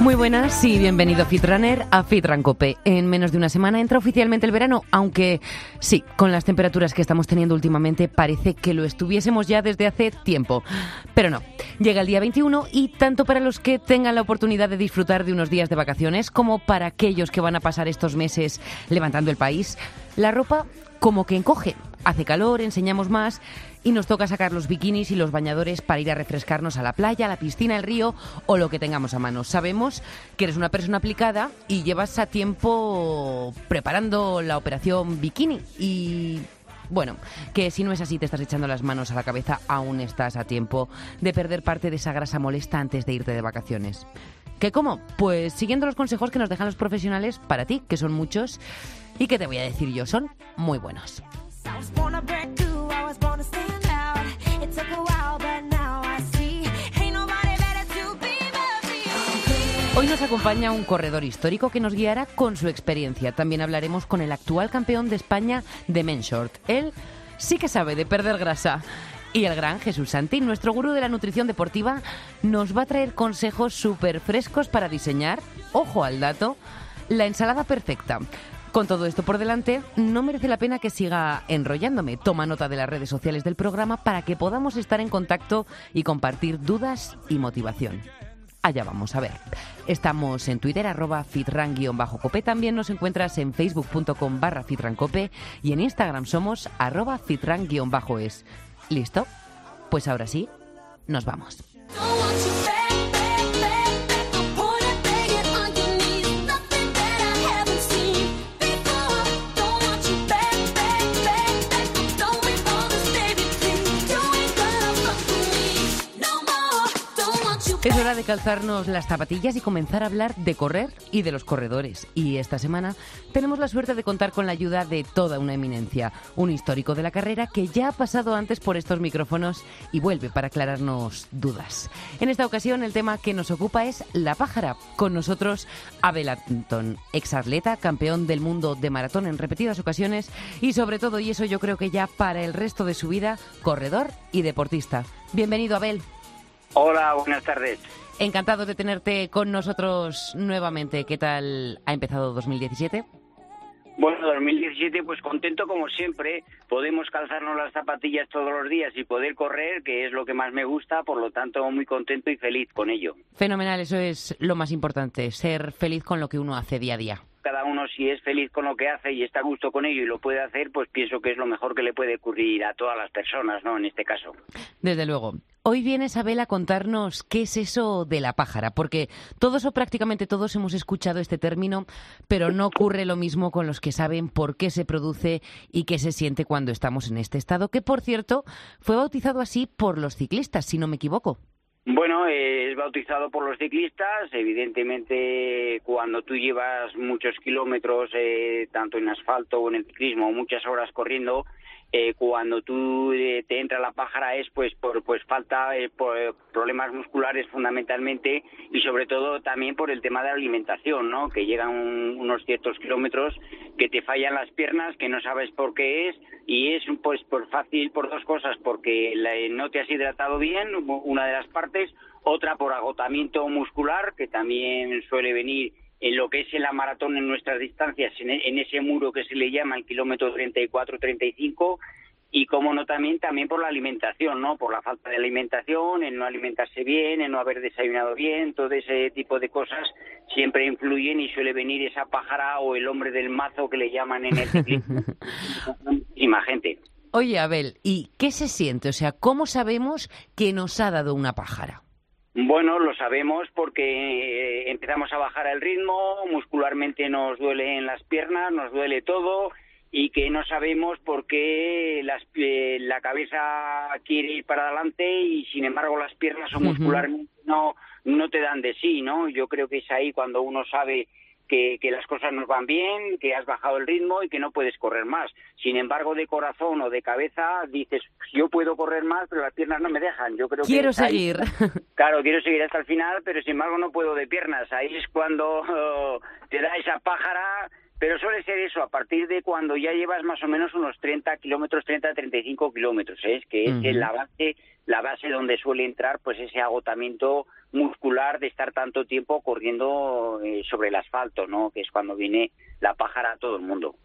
Muy buenas y bienvenido Fitrunner a Fitran Cope. En menos de una semana entra oficialmente el verano, aunque sí, con las temperaturas que estamos teniendo últimamente parece que lo estuviésemos ya desde hace tiempo. Pero no, llega el día 21 y tanto para los que tengan la oportunidad de disfrutar de unos días de vacaciones como para aquellos que van a pasar estos meses levantando el país, la ropa como que encoge. Hace calor, enseñamos más y nos toca sacar los bikinis y los bañadores para ir a refrescarnos a la playa, a la piscina, al río o lo que tengamos a mano. Sabemos que eres una persona aplicada y llevas a tiempo preparando la operación bikini y bueno, que si no es así, te estás echando las manos a la cabeza, aún estás a tiempo de perder parte de esa grasa molesta antes de irte de vacaciones. ¿Qué cómo? Pues siguiendo los consejos que nos dejan los profesionales para ti, que son muchos, y que te voy a decir yo, son muy buenos. Hoy nos acompaña un corredor histórico que nos guiará con su experiencia. También hablaremos con el actual campeón de España de Men Short. Él sí que sabe de perder grasa. Y el gran Jesús Santi, nuestro gurú de la nutrición deportiva, nos va a traer consejos súper frescos para diseñar, ojo al dato, la ensalada perfecta. Con todo esto por delante, no merece la pena que siga enrollándome. Toma nota de las redes sociales del programa para que podamos estar en contacto y compartir dudas y motivación. Allá vamos a ver. Estamos en Twitter, arroba fitran-cope. También nos encuentras en facebook.com barra fitrancope y en Instagram somos arroba fitran-es. ¿Listo? Pues ahora sí, nos vamos. Es hora de calzarnos las zapatillas y comenzar a hablar de correr y de los corredores. Y esta semana tenemos la suerte de contar con la ayuda de toda una eminencia, un histórico de la carrera que ya ha pasado antes por estos micrófonos y vuelve para aclararnos dudas. En esta ocasión el tema que nos ocupa es la pájara. Con nosotros Abel Anton, exatleta, campeón del mundo de maratón en repetidas ocasiones y sobre todo, y eso yo creo que ya para el resto de su vida, corredor y deportista. Bienvenido Abel. Hola, buenas tardes. Encantado de tenerte con nosotros nuevamente. ¿Qué tal ha empezado 2017? Bueno, 2017 pues contento como siempre. Podemos calzarnos las zapatillas todos los días y poder correr, que es lo que más me gusta, por lo tanto muy contento y feliz con ello. Fenomenal, eso es lo más importante, ser feliz con lo que uno hace día a día cada uno si es feliz con lo que hace y está a gusto con ello y lo puede hacer, pues pienso que es lo mejor que le puede ocurrir a todas las personas, ¿no? En este caso. Desde luego. Hoy viene Isabel a contarnos qué es eso de la pájara, porque todos o prácticamente todos hemos escuchado este término, pero no ocurre lo mismo con los que saben por qué se produce y qué se siente cuando estamos en este estado, que por cierto fue bautizado así por los ciclistas, si no me equivoco. Bueno, es bautizado por los ciclistas. Evidentemente, cuando tú llevas muchos kilómetros, eh, tanto en asfalto o en el ciclismo, muchas horas corriendo, eh, cuando tú eh, te entra la pájara es pues por pues falta eh, por problemas musculares fundamentalmente y sobre todo también por el tema de la alimentación no que llegan unos ciertos kilómetros que te fallan las piernas que no sabes por qué es y es pues por fácil por dos cosas porque no te has hidratado bien una de las partes otra por agotamiento muscular que también suele venir en lo que es la maratón en nuestras distancias, en, ese muro que se le llama el kilómetro 34-35, y como no también, también por la alimentación, ¿no? Por la falta de alimentación, el no alimentarse bien, el no haber desayunado bien, todo ese tipo de cosas siempre influyen y suele venir esa pájara o el hombre del mazo que le llaman en el ciclismo. Muchísima gente. Oye, Abel, ¿y qué se siente? O sea, ¿cómo sabemos que nos ha dado una pájara? Bueno, lo sabemos porque eh, empezamos a bajar el ritmo, muscularmente nos duele en las piernas, nos duele todo y que no sabemos por qué eh, la cabeza quiere ir para adelante y sin embargo las piernas o muscularmente no, no te dan de sí, ¿no? Yo creo que es ahí cuando uno sabe que, que, las cosas nos van bien, que has bajado el ritmo y que no puedes correr más. Sin embargo, de corazón o de cabeza dices, yo puedo correr más, pero las piernas no me dejan. Yo creo quiero seguir. claro, quiero seguir hasta el final, pero sin embargo no puedo de piernas. Ahí es cuando te da esa pájara pero suele ser eso, a partir de cuando ya llevas más o menos unos 30 kilómetros, 30, 35 kilómetros, ¿eh? es que es la base, la base donde suele entrar pues ese agotamiento muscular de estar tanto tiempo corriendo eh, sobre el asfalto, ¿no? Que es cuando viene la pájara a todo el mundo.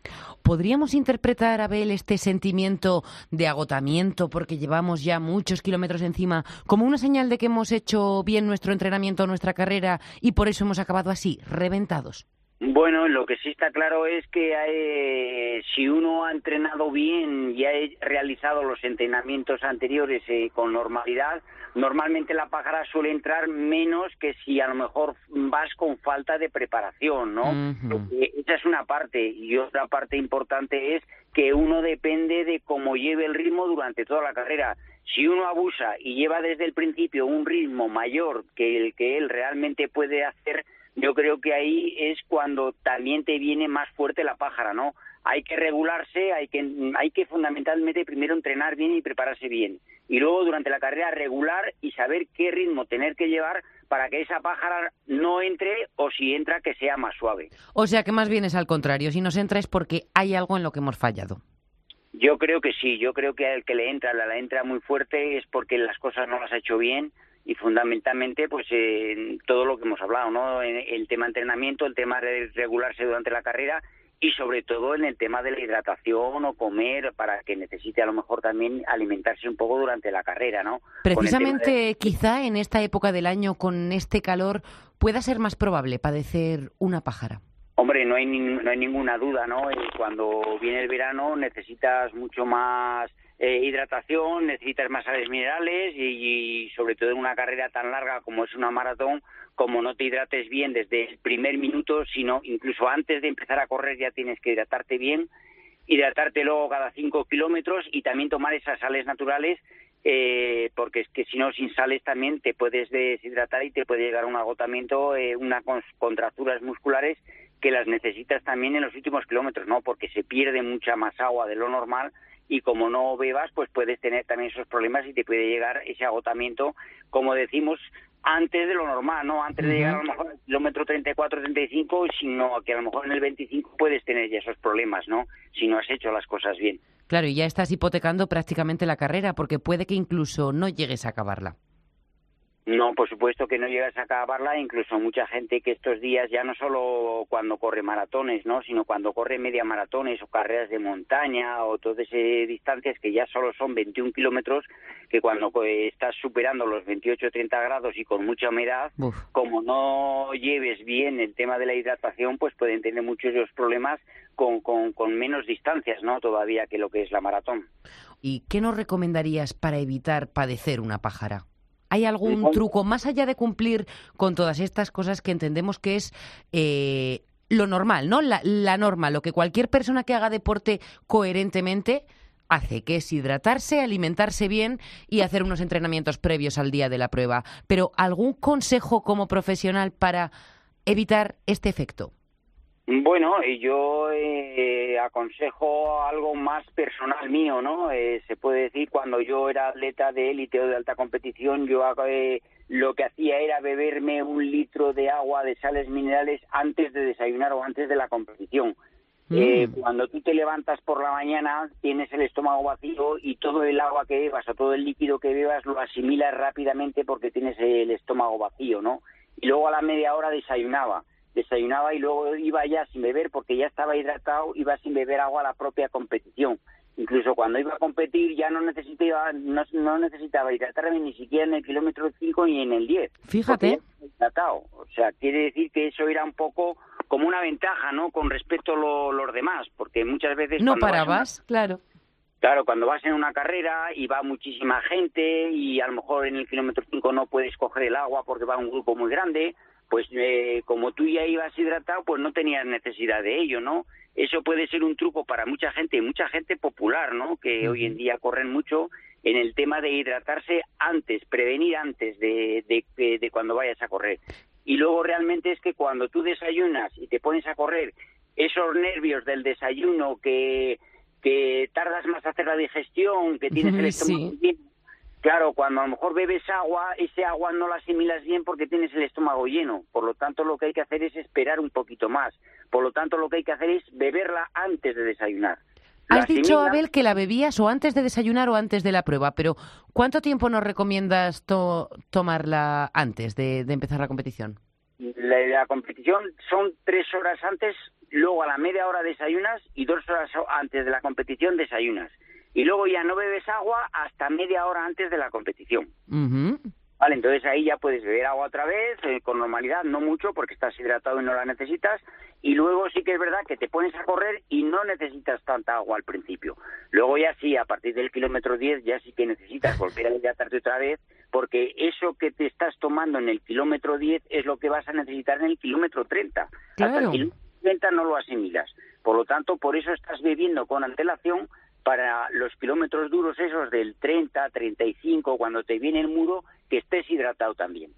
¿Podríamos interpretar, Abel, este sentimiento de agotamiento porque llevamos ya muchos kilómetros encima como una señal de que hemos hecho bien nuestro entrenamiento, nuestra carrera y por eso hemos acabado así, reventados? Bueno, lo que sí está claro es que hay, si uno ha entrenado bien y ha realizado los entrenamientos anteriores eh, con normalidad, normalmente la pájara suele entrar menos que si a lo mejor vas con falta de preparación, ¿no? Esa es una parte y otra parte importante es que uno depende de cómo lleve el ritmo durante toda la carrera. Si uno abusa y lleva desde el principio un ritmo mayor que el que él realmente puede hacer, yo creo que ahí es cuando también te viene más fuerte la pájara, ¿no? Hay que regularse, hay que, hay que fundamentalmente primero entrenar bien y prepararse bien. Y luego durante la carrera regular y saber qué ritmo tener que llevar para que esa pájara no entre o si entra que sea más suave. O sea que más bien es al contrario, si nos entra es porque hay algo en lo que hemos fallado. Yo creo que sí, yo creo que al que le entra, la, la entra muy fuerte es porque las cosas no las ha hecho bien y fundamentalmente pues eh, todo lo que hemos hablado, ¿no? El tema entrenamiento, el tema de regularse durante la carrera y sobre todo en el tema de la hidratación o comer para que necesite a lo mejor también alimentarse un poco durante la carrera, ¿no? Precisamente quizá en esta época del año con este calor pueda ser más probable padecer una pájara. Hombre, no hay, no hay ninguna duda, ¿no? Eh, cuando viene el verano necesitas mucho más eh, hidratación, necesitas más sales minerales y, sobre todo en una carrera tan larga como es una maratón, como no te hidrates bien desde el primer minuto, sino incluso antes de empezar a correr ya tienes que hidratarte bien, hidratarte luego cada cinco kilómetros y también tomar esas sales naturales eh, porque es que si no sin sales también te puedes deshidratar y te puede llegar un agotamiento, eh, unas contracturas musculares que las necesitas también en los últimos kilómetros, ¿no? Porque se pierde mucha más agua de lo normal y como no bebas, pues puedes tener también esos problemas y te puede llegar ese agotamiento, como decimos, antes de lo normal, ¿no? Antes de llegar a lo mejor al kilómetro 34, 35, sino que a lo mejor en el 25 puedes tener ya esos problemas, ¿no? Si no has hecho las cosas bien. Claro, y ya estás hipotecando prácticamente la carrera, porque puede que incluso no llegues a acabarla. No, por supuesto que no llegas a acabarla, incluso mucha gente que estos días ya no solo cuando corre maratones, ¿no? sino cuando corre media maratones o carreras de montaña o todas esas distancias que ya solo son 21 kilómetros, que cuando estás superando los 28 o 30 grados y con mucha humedad, como no lleves bien el tema de la hidratación, pues pueden tener muchos los problemas con, con, con menos distancias, ¿no? Todavía que lo que es la maratón. ¿Y qué nos recomendarías para evitar padecer una pájara? ¿Hay algún truco más allá de cumplir con todas estas cosas que entendemos que es eh, lo normal, ¿no? La, norma, lo que cualquier persona que haga deporte coherentemente hace, que es hidratarse, alimentarse bien y hacer unos entrenamientos previos al día de la prueba. Pero ¿algún consejo como profesional para evitar este efecto? Bueno, yo eh, aconsejo algo más personal mío, ¿no? Eh, se puede decir, cuando yo era atleta de élite o de alta competición, yo eh, lo que hacía era beberme un litro de agua de sales minerales antes de desayunar o antes de la competición. Mm. cuando tú te levantas por la mañana, tienes el estómago vacío y todo el agua que bebas o todo el líquido que bebas lo asimilas rápidamente porque tienes el estómago vacío, ¿no? Y luego a la media hora desayunaba desayunaba y luego iba ya sin beber porque ya estaba hidratado, iba sin beber agua a la propia competición. Incluso cuando iba a competir ya no necesitaba, no, necesitaba hidratarme ni siquiera en el kilómetro 5 ni en el 10. Fíjate. Hidratado. O sea, quiere decir que eso era un poco como una ventaja, ¿no? Con respecto a los demás, porque muchas veces... No parabas, claro. Claro, cuando vas en una carrera y va muchísima gente y a lo mejor en el kilómetro 5 no puedes coger el agua porque va un grupo muy grande, pues eh, como tú ya ibas hidratado, pues no tenías necesidad de ello, ¿no? Eso puede ser un truco para mucha gente, y mucha gente popular, ¿no? Que hoy en día corren mucho en el tema de hidratarse antes, prevenir antes de, de, de cuando vayas a correr. Y luego realmente es que cuando tú desayunas y te pones a correr, esos nervios del desayuno que, que tardas más a hacer la digestión, que tienes el estómago bien, Claro, cuando a lo mejor bebes agua, ese agua no la asimilas bien porque tienes el estómago lleno. Por lo tanto, lo que hay que hacer es esperar un poquito más. Por lo tanto, lo que hay que hacer es beberla antes de desayunar. Has dicho, Abel, que la bebías o antes de desayunar o antes de la prueba, pero ¿cuánto tiempo nos recomiendas tomarla antes de, empezar la competición? La, competición son tres horas antes, luego a la media hora desayunas y dos horas antes de la competición desayunas. Y luego ya no bebes agua hasta media hora antes de la competición. Vale, entonces ahí ya puedes beber agua otra vez, eh, con normalidad, no mucho porque estás hidratado y no la necesitas. Y luego sí que es verdad que te pones a correr y no necesitas tanta agua al principio. Luego ya sí, a partir del kilómetro 10 ya sí que necesitas volver a hidratarte otra vez porque eso que te estás tomando en el kilómetro 10 es lo que vas a necesitar en el kilómetro 30. Hasta el kilómetro 30 no lo asimilas. Por lo tanto, por eso estás bebiendo con antelación para los kilómetros duros esos del 30, 35, cuando te viene el muro, que estés hidratado también.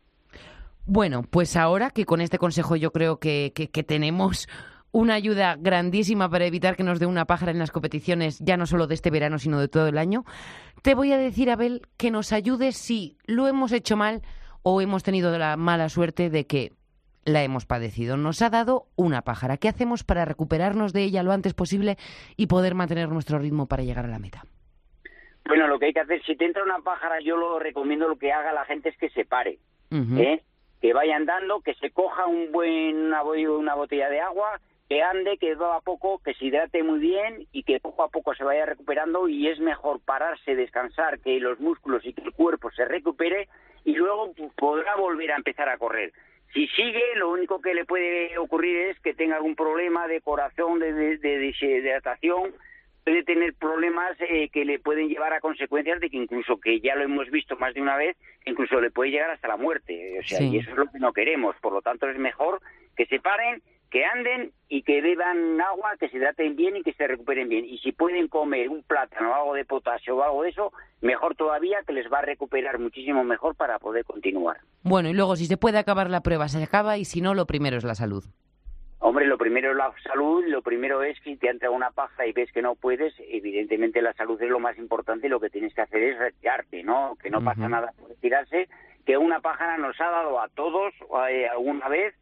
Bueno, pues ahora que con este consejo yo creo que, que, tenemos una ayuda grandísima para evitar que nos dé una pájara en las competiciones, ya no solo de este verano, sino de todo el año, te voy a decir, Abel, que nos ayudes si lo hemos hecho mal o hemos tenido la mala suerte de que la hemos padecido. Nos ha dado una pájara. ¿Qué hacemos para recuperarnos de ella lo antes posible y poder mantener nuestro ritmo para llegar a la meta? Bueno, lo que hay que hacer, si te entra una pájara, yo lo recomiendo, lo que haga la gente es que se pare, ¿eh? que vaya andando, que se coja un buen, una, una botella de agua, que ande, que va a poco, que se hidrate muy bien y que poco a poco se vaya recuperando y es mejor pararse, descansar, que los músculos y que el cuerpo se recupere y luego podrá volver a empezar a correr. Si sigue, lo único que le puede ocurrir es que tenga algún problema de corazón, de, de, de deshidratación, puede tener problemas eh, que le pueden llevar a consecuencias de que incluso, que ya lo hemos visto más de una vez, incluso le puede llegar hasta la muerte. O sea, y eso es lo que no queremos. Por lo tanto, es mejor que se paren que anden y que beban agua, que se hidraten bien y que se recuperen bien. Y si pueden comer un plátano, algo de potasio o algo de eso, mejor todavía, que les va a recuperar muchísimo mejor para poder continuar. Bueno, y luego si se puede acabar la prueba, se acaba y si no, lo primero es la salud. Hombre, lo primero es la salud, lo primero es que te entra una paja y ves que no puedes, evidentemente la salud es lo más importante y lo que tienes que hacer es retirarte, ¿no? Que no pasa nada por retirarse, que una pájara nos ha dado a todos eh, alguna vez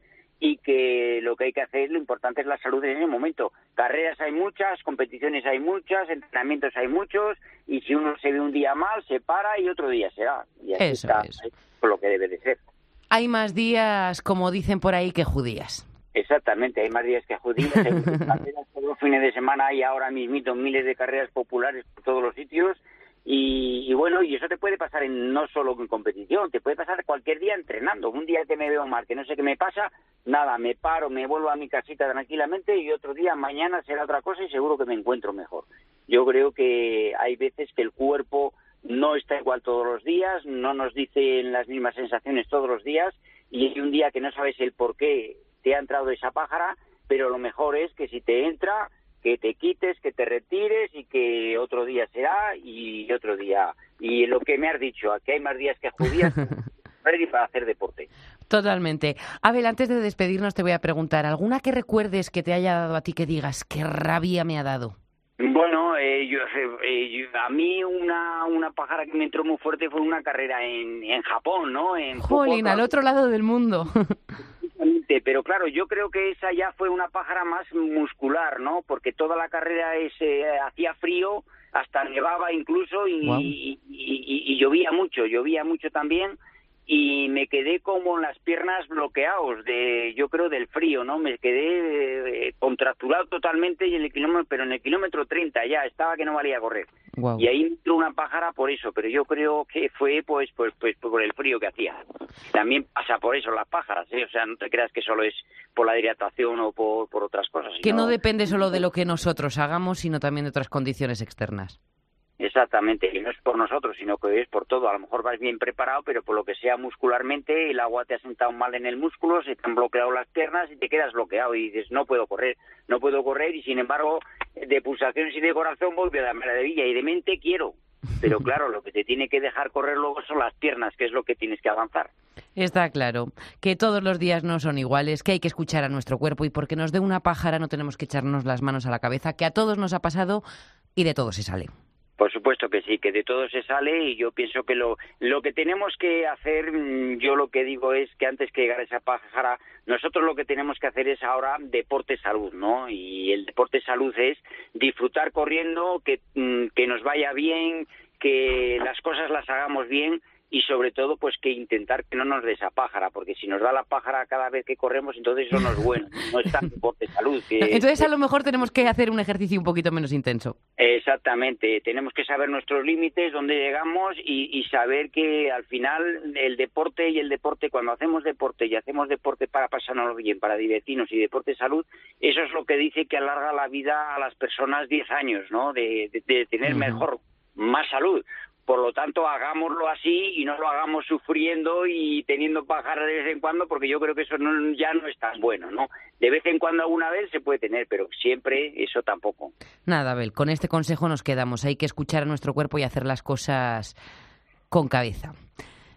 y que lo que hay que hacer, lo importante es la salud en ese momento. Carreras hay muchas, competiciones hay muchas, entrenamientos hay muchos, y si uno se ve un día mal, se para y otro día se va. Y así Eso está, es. lo que debe de ser. Hay más días, como dicen por ahí, que judías. Exactamente, hay más días que judías, hay carreras todos los fines de semana y ahora mismito miles de carreras populares por todos los sitios y, bueno, y eso te puede pasar en, no solo en competición, te puede pasar cualquier día entrenando. Un día que me veo mal, que no sé qué me pasa, nada, me paro, me vuelvo a mi casita tranquilamente y otro día, mañana será otra cosa y seguro que me encuentro mejor. Yo creo que hay veces que el cuerpo no está igual todos los días, no nos dice las mismas sensaciones todos los días y hay un día que no sabes el por qué te ha entrado esa pájara, pero lo mejor es que si te entra, que te quites, que te retires y que otro día será y otro día. Y lo que me has dicho, que hay más días que judías, ready para hacer deporte. Totalmente. Abel, antes de despedirnos te voy a preguntar, ¿alguna que recuerdes que te haya dado a ti que digas, qué rabia me ha dado? Bueno, eh, yo, eh, a mí una, una pájara que me entró muy fuerte fue una carrera en, en Japón, ¿no? En Jolín, al otro lado del mundo. pero claro, yo creo que esa ya fue una pájara más muscular, ¿no? Porque toda la carrera ese hacía frío, hasta nevaba incluso y, y, llovía mucho, llovía mucho también y me quedé como en las piernas bloqueados de yo creo del frío no me quedé eh, contracturado totalmente y en el kilómetro pero en el kilómetro 30 ya estaba que no valía correr. Y ahí entró una pájara por eso pero yo creo que fue pues pues pues por el frío que hacía. También pasa por eso las pájaras ¿eh? o sea no te creas que solo es por la hidratación o por, por otras cosas que no depende solo de lo que nosotros hagamos sino también de otras condiciones externas Exactamente, y no es por nosotros, sino que es por todo. A lo mejor vas bien preparado, pero por lo que sea muscularmente, el agua te ha sentado mal en el músculo, se te han bloqueado las piernas y te quedas bloqueado y dices, no puedo correr, no puedo correr y sin embargo, de pulsaciones y de corazón voy de la maravilla y de mente quiero, pero claro, lo que te tiene que dejar correr luego son las piernas, que es lo que tienes que avanzar. Está claro que todos los días no son iguales, que hay que escuchar a nuestro cuerpo y porque nos dé una pájara no tenemos que echarnos las manos a la cabeza, que a todos nos ha pasado y de todo se sale. Por supuesto que sí, que de todo se sale y yo pienso que lo, lo que tenemos que hacer, mm, yo lo que digo es que antes que llegar a esa pájara, nosotros lo que tenemos que hacer es ahora deporte salud, ¿no? Y el deporte salud es disfrutar corriendo, que, mm, que nos vaya bien, que las cosas las hagamos bien y sobre todo pues que intentar que no nos dé esa pájara, porque si nos da la pájara cada vez que corremos, entonces eso no es bueno, no es tan de salud. entonces a lo mejor tenemos que hacer un ejercicio un poquito menos intenso. Exactamente, tenemos que saber nuestros límites, dónde llegamos y, y saber que al final el deporte y el deporte, cuando hacemos deporte y hacemos deporte para pasarnos bien, para divertirnos y deporte salud, eso es lo que dice que alarga la vida a las personas 10 años, ¿no? De, de, tener mejor más salud. Por lo tanto, hagámoslo así y no lo hagamos sufriendo y teniendo pájaros de vez en cuando, porque yo creo que eso ya no es tan bueno, ¿no? De vez en cuando alguna vez se puede tener, pero siempre eso tampoco. Nada, Abel, con este consejo nos quedamos. Hay que escuchar a nuestro cuerpo y hacer las cosas con cabeza.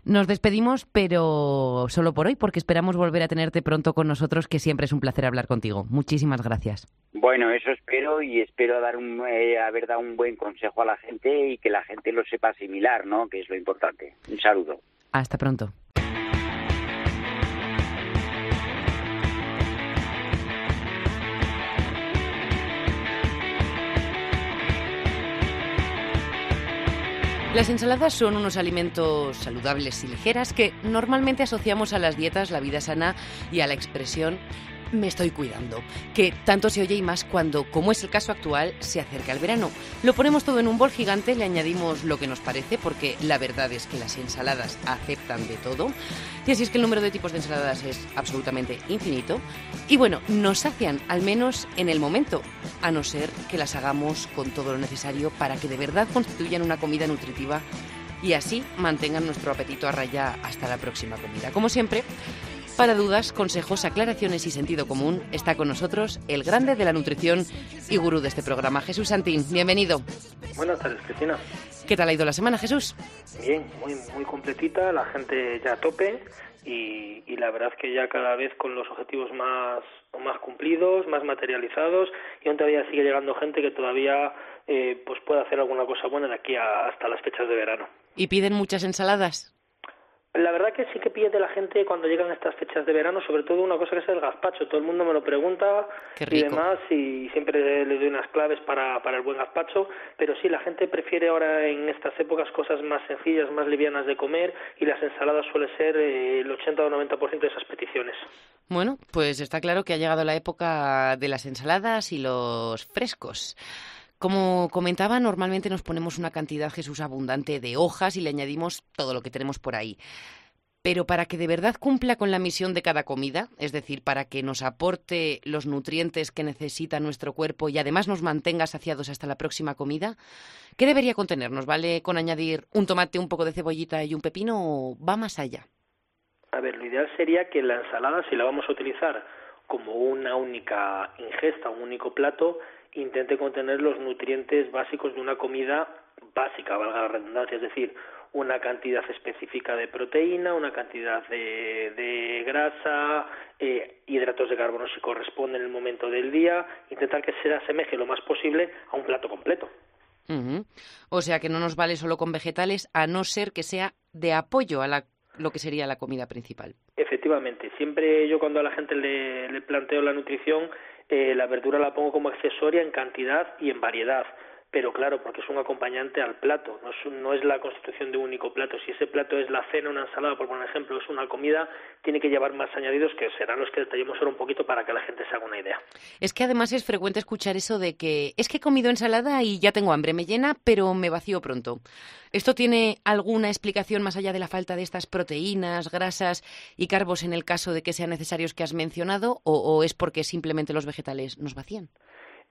Nos despedimos, pero solo por hoy, porque esperamos volver a tenerte pronto con nosotros, que siempre es un placer hablar contigo. Muchísimas gracias. Bueno, eso espero y espero dar un, eh, haber dado un buen consejo a la gente y que la gente lo sepa asimilar, ¿no? Que es lo importante. Un saludo. Hasta pronto. Las ensaladas son unos alimentos saludables y ligeras que normalmente asociamos a las dietas, la vida sana y a la expresión me estoy cuidando, que tanto se oye y más cuando, como es el caso actual, se acerca el verano. Lo ponemos todo en un bol gigante, le añadimos lo que nos parece, porque la verdad es que las ensaladas aceptan de todo, y así es que el número de tipos de ensaladas es absolutamente infinito, y bueno, nos sacian, al menos en el momento, a no ser que las hagamos con todo lo necesario para que de verdad constituyan una comida nutritiva y así mantengan nuestro apetito a raya hasta la próxima comida. Como siempre, para dudas, consejos, aclaraciones y sentido común está con nosotros el grande de la nutrición y gurú de este programa, Jesús Santín. Bienvenido. Buenas tardes, Cristina. ¿Qué tal ha ido la semana, Jesús? Bien, muy, muy completita, la gente ya a tope y, la verdad es que ya cada vez con los objetivos más, más cumplidos, más materializados y aún todavía sigue llegando gente que todavía eh, pues puede hacer alguna cosa buena de aquí hasta las fechas de verano. ¿Y piden muchas ensaladas? La verdad que sí que pide la gente cuando llegan estas fechas de verano, sobre todo una cosa que es el gazpacho. Todo el mundo me lo pregunta y demás, y siempre les doy unas claves para, para el buen gazpacho. Pero sí, la gente prefiere ahora en estas épocas cosas más sencillas, más livianas de comer, y las ensaladas suele ser eh, el 80 o 90% de esas peticiones. Bueno, pues está claro que ha llegado la época de las ensaladas y los frescos. Como comentaba, normalmente nos ponemos una cantidad, Jesús, abundante de hojas y le añadimos todo lo que tenemos por ahí. Pero para que de verdad cumpla con la misión de cada comida, es decir, para que nos aporte los nutrientes que necesita nuestro cuerpo y además nos mantenga saciados hasta la próxima comida, ¿qué debería contener? ¿Nos vale con añadir un tomate, un poco de cebollita y un pepino o va más allá? A ver, lo ideal sería que la ensalada, si la vamos a utilizar como una única ingesta, un único plato, intente contener los nutrientes básicos de una comida básica, valga la redundancia, es decir, una cantidad específica de proteína, una cantidad de, grasa, eh, hidratos de carbono si corresponde en el momento del día, intentar que se asemeje lo más posible a un plato completo. O sea que no nos vale solo con vegetales, a no ser que sea de apoyo a lo que sería la comida principal. Efectivamente, siempre yo cuando a la gente le planteo la nutrición eh, la verdura la pongo como accesoria en cantidad y en variedad pero claro, porque es un acompañante al plato, no es, la constitución de un único plato. Si ese plato es la cena, una ensalada, por poner ejemplo, es una comida, tiene que llevar más añadidos que serán los que detallemos ahora un poquito para que la gente se haga una idea. Es que además es frecuente escuchar eso de que es que he comido ensalada y ya tengo hambre, me llena, pero me vacío pronto. ¿Esto tiene alguna explicación más allá de la falta de estas proteínas, grasas y carbos en el caso de que sean necesarios que has mencionado o es porque simplemente los vegetales nos vacían?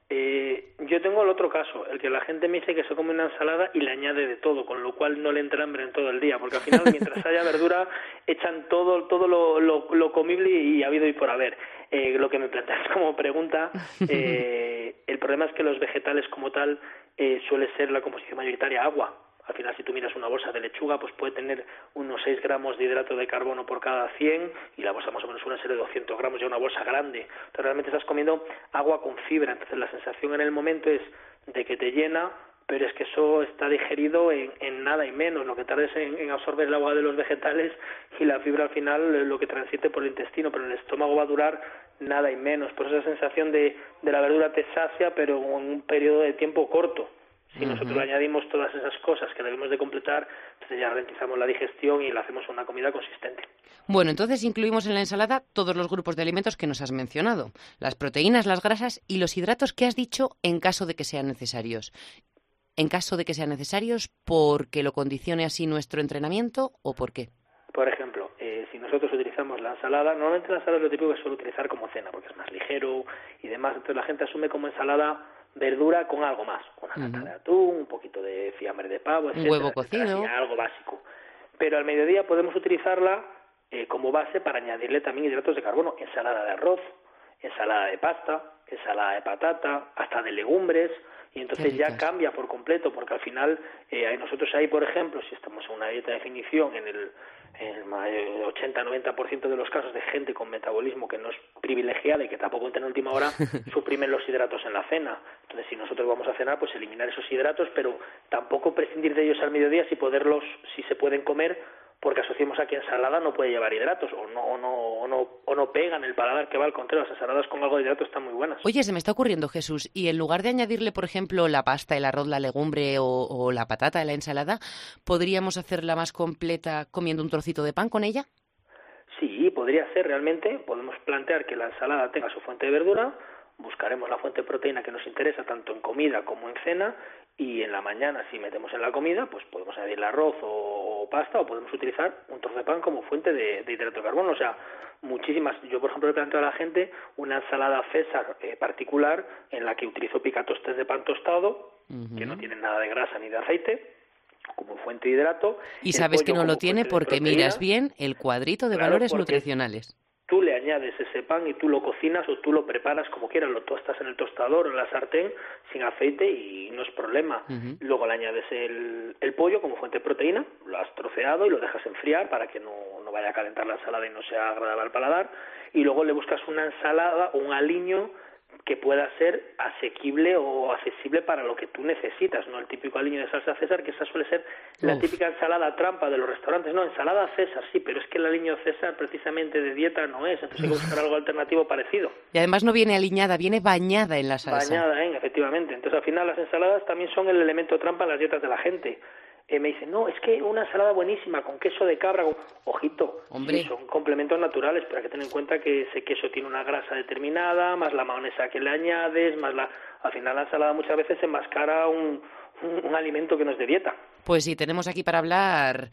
Eh, yo tengo el otro caso, el que la gente me dice que se come una ensalada y le añade de todo, con lo cual no le entra hambre en todo el día, porque al final mientras haya verdura echan todo, todo lo, lo, comible y ha habido y por haber. Eh, lo que me planteas como pregunta, eh, el problema es que los vegetales como tal eh, suele ser la composición mayoritaria agua, Al final, si tú miras una bolsa de lechuga, pues puede tener unos 6 gramos de hidrato de carbono por cada 100 y la bolsa más o menos una serie de 200 gramos, ya una bolsa grande. Entonces, realmente estás comiendo agua con fibra. Entonces, la sensación en el momento es de que te llena, pero es que eso está digerido en, nada y menos. Lo que tardes en, absorber el agua de los vegetales y la fibra al final lo que transite por el intestino, pero el estómago va a durar nada y menos. Por esa sensación de la verdura te sacia, pero en un periodo de tiempo corto. Si nosotros añadimos todas esas cosas que debemos de completar, entonces ya ralentizamos la digestión y la hacemos una comida consistente. Bueno, entonces incluimos en la ensalada todos los grupos de alimentos que nos has mencionado, las proteínas, las grasas y los hidratos que has dicho en caso de que sean necesarios. En caso de que sean necesarios, ¿porque lo condicione así nuestro entrenamiento o por qué? Por ejemplo, eh, si nosotros utilizamos la ensalada, normalmente la ensalada es lo típico que suelo utilizar como cena, porque es más ligero y demás, entonces la gente asume como ensalada verdura con algo más, una lata de atún, un poquito de fiambre de pavo, etcétera, un huevo cocido, etcétera, algo básico. Pero al mediodía podemos utilizarla eh, como base para añadirle también hidratos de carbono, ensalada de arroz, ensalada de pasta, ensalada de patata, hasta de legumbres, y entonces ya cambia por completo, porque al final eh, nosotros ahí, por ejemplo, si estamos en una dieta de definición, en el, el 80-90% de los casos de gente con metabolismo que no es privilegiada y que tampoco entra en última hora, suprimen los hidratos en la cena. Entonces, si nosotros vamos a cenar, pues eliminar esos hidratos, pero tampoco prescindir de ellos al mediodía si poderlos, si se pueden comer, porque asociamos a que ensalada no puede llevar hidratos o no, o no, o no, o no pegan el paladar que va al contrario, las ensaladas con algo de hidrato están muy buenas. Oye, se me está ocurriendo, Jesús, y en lugar de añadirle, por ejemplo, la pasta, el arroz, la legumbre o, o la patata de la ensalada, ¿podríamos hacerla más completa comiendo un trocito de pan con ella? Sí, podría ser realmente. Podemos plantear que la ensalada tenga su fuente de verdura, buscaremos la fuente de proteína que nos interesa tanto en comida como en cena y en la mañana si metemos en la comida pues podemos añadir arroz o pasta o podemos utilizar un trozo de pan como fuente de, de hidrato de carbono. O sea muchísimas yo por ejemplo le planteo a la gente una ensalada César eh, particular en la que utilizo picatostes de pan tostado uh -huh. que no tienen nada de grasa ni de aceite como fuente de hidrato. Y sabes que no lo tiene porque miras bien el cuadrito de claro, valores nutricionales tú le añades ese pan y tú lo cocinas o tú lo preparas como quieras, lo tostas en el tostador o en la sartén sin aceite y no es problema. Uh -huh. Luego le añades el, el, pollo como fuente de proteína, lo has troceado y lo dejas enfriar para que no, no vaya a calentar la ensalada y no sea agradable al paladar. Y luego le buscas una ensalada o un aliño que pueda ser asequible o accesible para lo que tú necesitas, no el típico aliño de salsa César, que esa suele ser la Uf. típica ensalada trampa de los restaurantes. No, ensalada César sí, pero es que el aliño César precisamente de dieta no es, entonces hay que buscar algo alternativo parecido. Y además no viene aliñada, viene bañada en la salsa. Bañada, ¿eh? efectivamente. Entonces al final las ensaladas también son el elemento trampa en las dietas de la gente eh, me dicen, no, es que una ensalada buenísima con queso de cabra, ojito, Hombre. Sí, son complementos naturales, pero hay que tener en cuenta que ese queso tiene una grasa determinada, más la mayonesa que le añades, más la... Al final la ensalada muchas veces enmascara un, un, un alimento que no es de dieta. Pues sí, tenemos aquí para hablar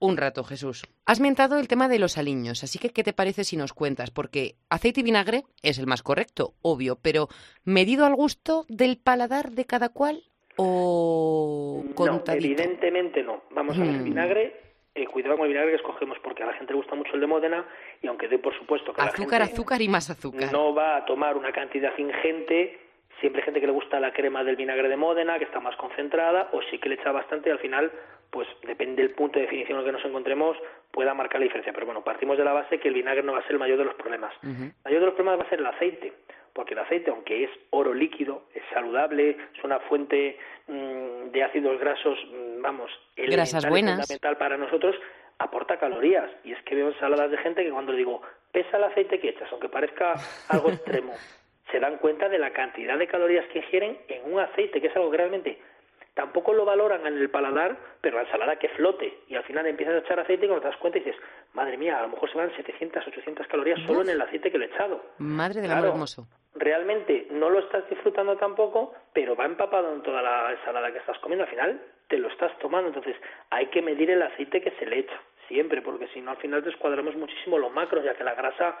un rato, Jesús. Has mentado el tema de los aliños, así que ¿qué te parece si nos cuentas? Porque aceite y vinagre es el más correcto, obvio, pero medido al gusto del paladar de cada cual o contadito? No, evidentemente no. Vamos a ver, el vinagre, eh, cuidado con el vinagre que escogemos porque a la gente le gusta mucho el de Módena y aunque doy por supuesto que azúcar, la gente azúcar y más azúcar. No va a tomar una cantidad ingente, siempre hay gente que le gusta la crema del vinagre de Módena, que está más concentrada, o sí que le echa bastante y al final, pues depende del punto de definición en el que nos encontremos, pueda marcar la diferencia. Pero bueno, partimos de la base que el vinagre no va a ser el mayor de los problemas. Uh -huh. El mayor de los problemas va a ser el aceite porque el aceite, aunque es oro líquido, es saludable, es una fuente mmm, de ácidos grasos, mmm, vamos, Grasas buenas. fundamental para nosotros, aporta calorías. Y es que veo ensaladas de gente que cuando le digo, pesa el aceite que echas, aunque parezca algo extremo, se dan cuenta de la cantidad de calorías que ingieren en un aceite, que es algo que realmente tampoco lo valoran en el paladar, pero la ensalada que flote y al final empiezas a echar aceite y cuando te das cuenta dices, madre mía, a lo mejor se van 700, 800 calorías Uf. solo en el aceite que le he echado. Madre del claro, amor hermoso. Realmente no lo estás disfrutando tampoco, pero va empapado en toda la ensalada que estás comiendo. Al final te lo estás tomando, entonces hay que medir el aceite que se le echa siempre, porque si no al final descuadramos muchísimo los macros, ya que la grasa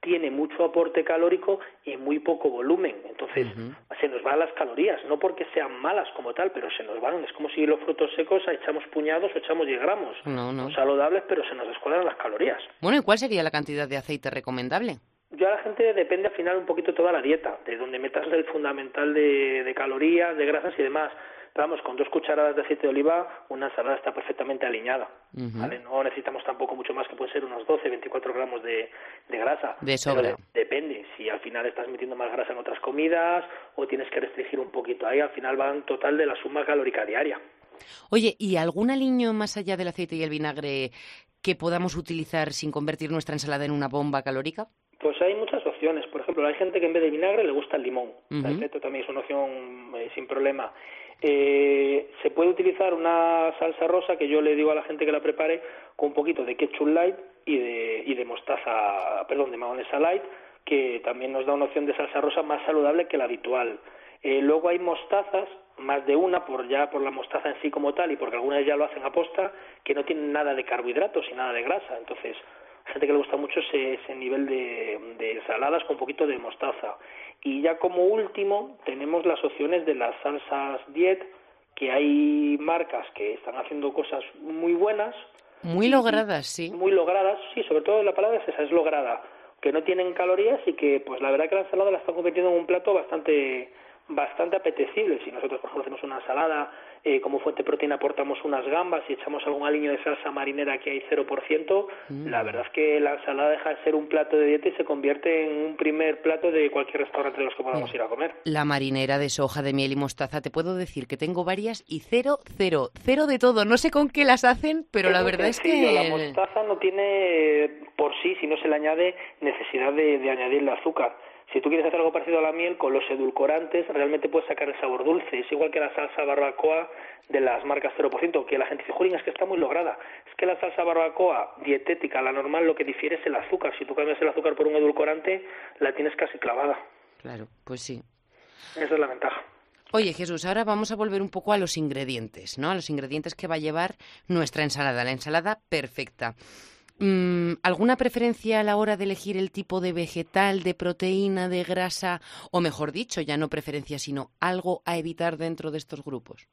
tiene mucho aporte calórico y muy poco volumen. Entonces, uh -huh. se nos van las calorías, no porque sean malas como tal, pero se nos van. Es como si los frutos secos echamos puñados o echamos 10 gramos. No, no. Son saludables, pero se nos descuadran las calorías. Bueno, ¿y cuál sería la cantidad de aceite recomendable? Yo a la gente depende al final un poquito toda la dieta, de donde metas el fundamental de, de calorías, de grasas y demás Pero vamos, con dos cucharadas de aceite de oliva, una ensalada está perfectamente alineada. ¿vale? No necesitamos tampoco mucho más, que puede ser unos 12, 24 gramos de, de grasa. De sobra. depende, si al final estás metiendo más grasa en otras comidas o tienes que restringir un poquito ahí, al final va en total de la suma calórica diaria. Oye, ¿y algún aliño más allá del aceite y el vinagre que podamos utilizar sin convertir nuestra ensalada en una bomba calórica? Pues hay muchas opciones. Por ejemplo, hay gente que en vez de vinagre le gusta el limón. Perfecto, también es una opción eh, sin problema. Eh, se puede utilizar una salsa rosa que yo le digo a la gente que la prepare con un poquito de ketchup light y de, y de mostaza, perdón, de mayonesa light, que también nos da una opción de salsa rosa más saludable que la habitual. Eh, luego hay mostazas, más de una, por ya por la mostaza en sí como tal y porque algunas ya lo hacen a posta, que no tienen nada de carbohidratos y nada de grasa. Entonces, gente que le gusta mucho ese, ese nivel de, de ensaladas con un poquito de mostaza. Y ya como último tenemos las opciones de las salsas diet, que hay marcas que están haciendo cosas muy buenas. Muy logradas, sí. Muy logradas, sí, sobre todo la palabra es esa, es lograda, que no tienen calorías y que pues la verdad que la ensalada la están convirtiendo en un plato bastante bastante apetecible. Si nosotros, por ejemplo, hacemos una ensalada, eh, como fuente de proteína aportamos unas gambas y echamos algún aliño de salsa marinera que hay 0%, mm. la verdad es que la ensalada deja de ser un plato de dieta y se convierte en un primer plato de cualquier restaurante de los que podamos ir a comer. La marinera de soja, de miel y mostaza, te puedo decir que tengo varias y cero, cero, cero de todo. No sé con qué las hacen, pero la verdad es que... La mostaza no tiene por sí, si no se le añade, necesidad de, de añadirle azúcar si tú quieres hacer algo parecido a la miel, con los edulcorantes realmente puedes sacar el sabor dulce. Es igual que la salsa barbacoa de las marcas 0%, que la gente dice, Jurín, es que está muy lograda. Es que la salsa barbacoa dietética, la normal, lo que difiere es el azúcar. Si tú cambias el azúcar por un edulcorante, la tienes casi clavada. Claro, pues sí. Esa es la ventaja. Oye Jesús, ahora vamos a volver un poco a los ingredientes, ¿no? A los ingredientes que va a llevar nuestra ensalada, la ensalada perfecta. Mm, ¿Alguna preferencia a la hora de elegir el tipo de vegetal, de proteína, de grasa, o mejor dicho, ya no preferencia, sino algo a evitar dentro de estos grupos?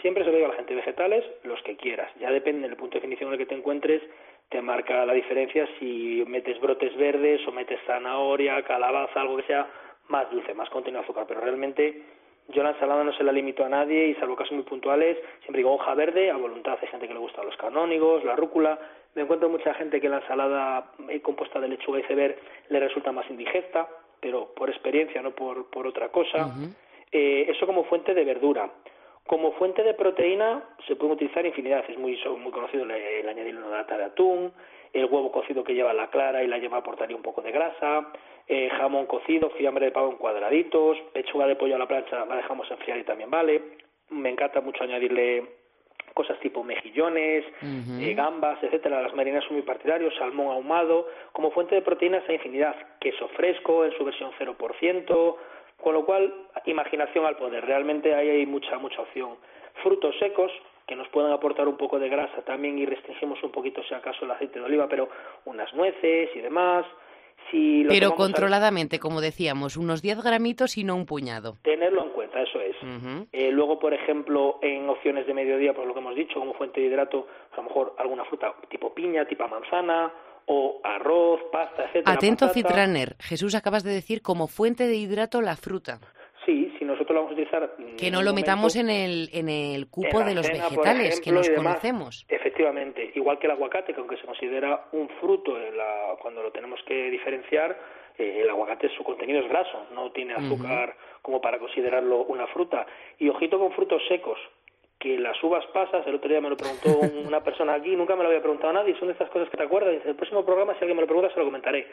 Siempre se lo digo a la gente, vegetales, los que quieras. Ya depende del punto de definición en el que te encuentres, te marca la diferencia si metes brotes verdes o metes zanahoria, calabaza, algo que sea más dulce, más contenido de azúcar. Pero realmente yo la ensalada no se la limito a nadie y salvo casos muy puntuales, siempre digo hoja verde a voluntad. Hay gente que le gusta los canónigos, la rúcula, me encuentro mucha gente que la ensalada compuesta de lechuga y ceber le resulta más indigesta, pero por experiencia, no por, por otra cosa. eh, eso como fuente de verdura. Como fuente de proteína se pueden utilizar infinidad. Es muy, muy conocido el, el añadir una lata de atún, el huevo cocido que lleva la clara y la yema aportaría un poco de grasa, eh, jamón cocido, fiambre de pavo en cuadraditos, pechuga de pollo a la plancha la dejamos enfriar y también vale. Me encanta mucho añadirle cosas tipo mejillones, eh, gambas, etcétera. Las marinas son muy partidarios, salmón ahumado. Como fuente de proteínas hay infinidad. Queso fresco en su versión 0%, con lo cual, imaginación al poder. Realmente ahí hay mucha, mucha opción. Frutos secos, que nos pueden aportar un poco de grasa también y restringimos un poquito, si acaso, el aceite de oliva, pero unas nueces y demás. Pero controladamente, como decíamos, unos 10 gramitos y no un puñado. Tenerlo en cuenta, eso es. Eh, luego, por ejemplo, en opciones de mediodía, por lo que hemos dicho, como fuente de hidrato, a lo mejor alguna fruta tipo piña, tipo manzana, o arroz, pasta, etcétera. Atento, Fitraner. Jesús, acabas de decir como fuente de hidrato la fruta. Si nosotros lo vamos a utilizar. Que no lo metamos en el, en el cupo de los vegetales que nos conocemos. Efectivamente, igual que el aguacate, que aunque se considera un fruto en la, cuando lo tenemos que diferenciar, eh, el aguacate su contenido es graso, no tiene azúcar como para considerarlo una fruta. Y ojito con frutos secos, que las uvas pasas, el otro día me lo preguntó una persona aquí, nunca me lo había preguntado a nadie, son de estas cosas que te acuerdas, y el próximo programa, si alguien me lo pregunta, se lo comentaré.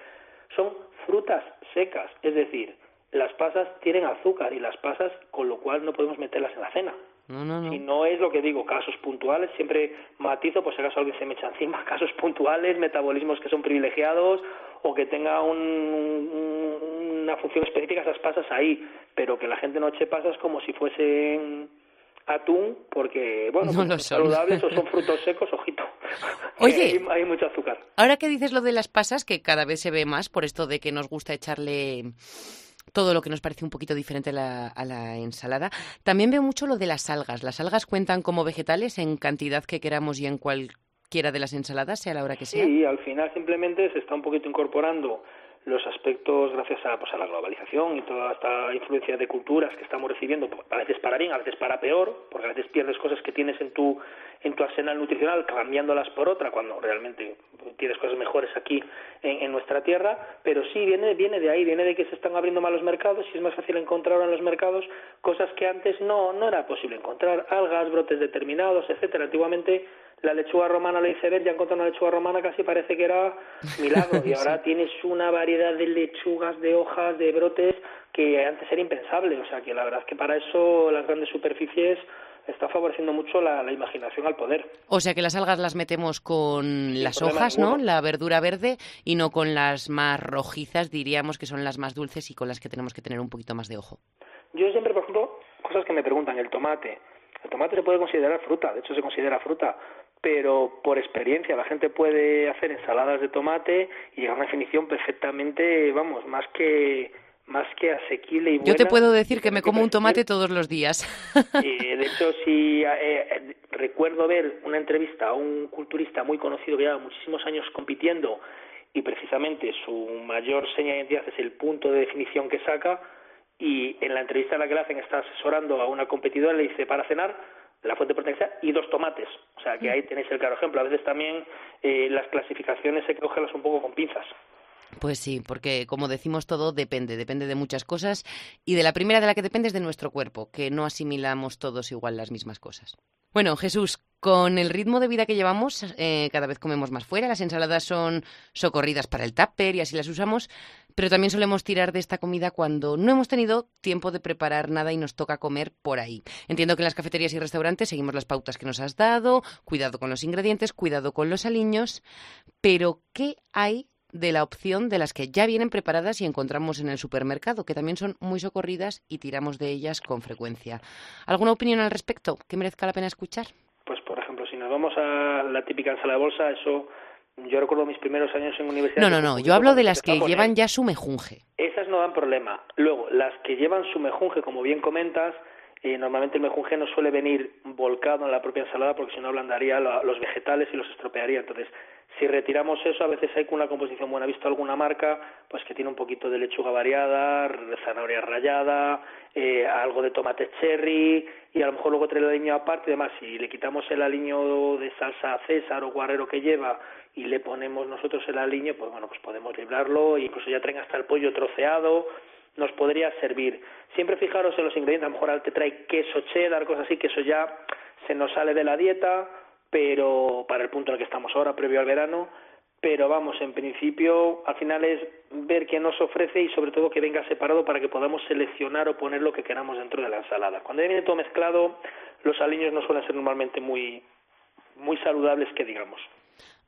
Son frutas secas, es decir, las pasas tienen azúcar y las pasas, con lo cual no podemos meterlas en la cena. No, no, no. Si no es lo que digo, casos puntuales, siempre matizo, pues si acaso alguien se me echa encima, casos puntuales, metabolismos que son privilegiados o que tenga una función específica esas pasas ahí, pero que la gente no eche pasas como si fuesen atún, porque, bueno, no son saludables o son frutos secos, ojito. Oye, hay, mucho azúcar. Ahora que dices lo de las pasas, que cada vez se ve más por esto de que nos gusta echarle todo lo que nos parece un poquito diferente a la, ensalada. También veo mucho lo de las algas. ¿Las algas cuentan como vegetales en cantidad que queramos y en cualquiera de las ensaladas, sea la hora que sea? Sí, al final simplemente se está un poquito incorporando los aspectos gracias a, pues, a la globalización y toda esta influencia de culturas que estamos recibiendo, a veces para bien, a veces para peor, porque a veces pierdes cosas que tienes en tu en tu arsenal nutricional cambiándolas por otra cuando realmente tienes cosas mejores aquí en, nuestra tierra, pero sí viene viene de ahí, viene de que se están abriendo más los mercados y es más fácil encontrar en los mercados cosas que antes no no era posible encontrar, algas, brotes determinados, etcétera. Antiguamente la lechuga romana la hice ver, ya encontré una lechuga romana casi parece que era milagro y ahora tienes una variedad de lechugas, de hojas, de brotes que antes era impensable, o sea que la verdad es que para eso las grandes superficies está favoreciendo mucho la, imaginación al poder. O sea que las algas las metemos con las hojas, ¿no? La verdura verde y no con las más rojizas, diríamos que son las más dulces y con las que tenemos que tener un poquito más de ojo. Yo siempre, por ejemplo, cosas que me preguntan, el tomate. El tomate se puede considerar fruta, de hecho se considera fruta, pero por experiencia la gente puede hacer ensaladas de tomate y llegar a una definición perfectamente, vamos, más que más que asequible y buena. Yo te puedo decir que me como un tomate todos los días. de hecho, si eh, recuerdo ver una entrevista a un culturista muy conocido que lleva muchísimos años compitiendo y precisamente su mayor seña de identidad es el punto de definición que saca y en la entrevista en la que le hacen está asesorando a una competidora le dice para cenar la fuente de proteína y dos tomates. O sea, que ahí tenéis el claro ejemplo. A veces también eh, las clasificaciones hay que cogerlas un poco con pinzas. Pues sí, porque como decimos todo depende, depende de muchas cosas y de la primera de la que depende es de nuestro cuerpo, que no asimilamos todos igual las mismas cosas. Bueno, Jesús, con el ritmo de vida que llevamos, eh, cada vez comemos más fuera, las ensaladas son socorridas para el tupper y así las usamos, pero también solemos tirar de esta comida cuando no hemos tenido tiempo de preparar nada y nos toca comer por ahí. Entiendo que en las cafeterías y restaurantes seguimos las pautas que nos has dado, cuidado con los ingredientes, cuidado con los aliños, pero ¿qué hay de la opción de las que ya vienen preparadas y encontramos en el supermercado, que también son muy socorridas y tiramos de ellas con frecuencia. ¿Alguna opinión al respecto que merezca la pena escuchar? Pues, por ejemplo, si nos vamos a la típica ensalada de bolsa, eso yo recuerdo mis primeros años en universidad. No, no, no, yo hablo de las que llevan ya su mejunje. Esas no dan problema. Luego, las que llevan su mejunje, como bien comentas, eh, normalmente el mejunje no suele venir volcado en la propia ensalada porque si no ablandaría los vegetales y los estropearía. Entonces, si retiramos eso, a veces hay con una composición buena. He visto alguna marca pues que tiene un poquito de lechuga variada, zanahoria rallada, eh, algo de tomate cherry y a lo mejor luego trae el aliño aparte y demás. Si le quitamos el aliño de salsa César o guarrero que lleva y le ponemos nosotros el aliño, pues bueno, pues podemos librarlo e incluso ya traen hasta el pollo troceado, nos podría servir. Siempre fijaros en los ingredientes, a lo mejor te trae queso cheddar, cosas así, que eso ya se nos sale de la dieta pero para el punto en el que estamos ahora, previo al verano, pero vamos, en principio, al final es ver qué nos ofrece y sobre todo que venga separado para que podamos seleccionar o poner lo que queramos dentro de la ensalada. Cuando viene todo mezclado, los aliños no suelen ser normalmente muy, muy saludables, que digamos.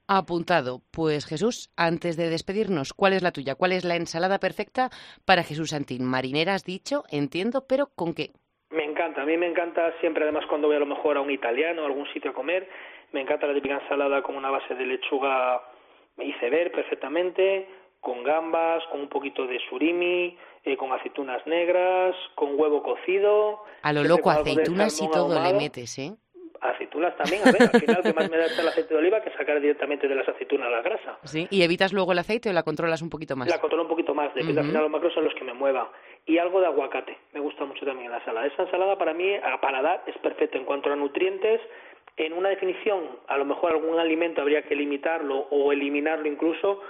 Apuntado. Pues Jesús, antes de despedirnos, ¿cuál es la tuya? ¿Cuál es la ensalada perfecta para Jesús Santín? Marinera has dicho, entiendo, pero ¿con qué? Me encanta, a mí me encanta siempre, además cuando voy a lo mejor a un italiano, a algún sitio a comer, me encanta la típica ensalada con una base de lechuga iceberg perfectamente, con gambas, con un poquito de surimi, eh, con aceitunas negras, con huevo cocido. A lo loco, aceitunas y todo le metes, ¿eh? aceitunas también, a ver, al final que más me da el aceite de oliva que sacar directamente de las aceitunas la grasa. Sí, y evitas luego el aceite o la controlas un poquito más. La controlo un poquito más, depende al final los macros son los que me muevan. Y algo de aguacate, me gusta mucho también la ensalada. Esa ensalada para mí, a paladar, es perfecta en cuanto a nutrientes. En una definición, a lo mejor algún alimento habría que limitarlo o eliminarlo incluso,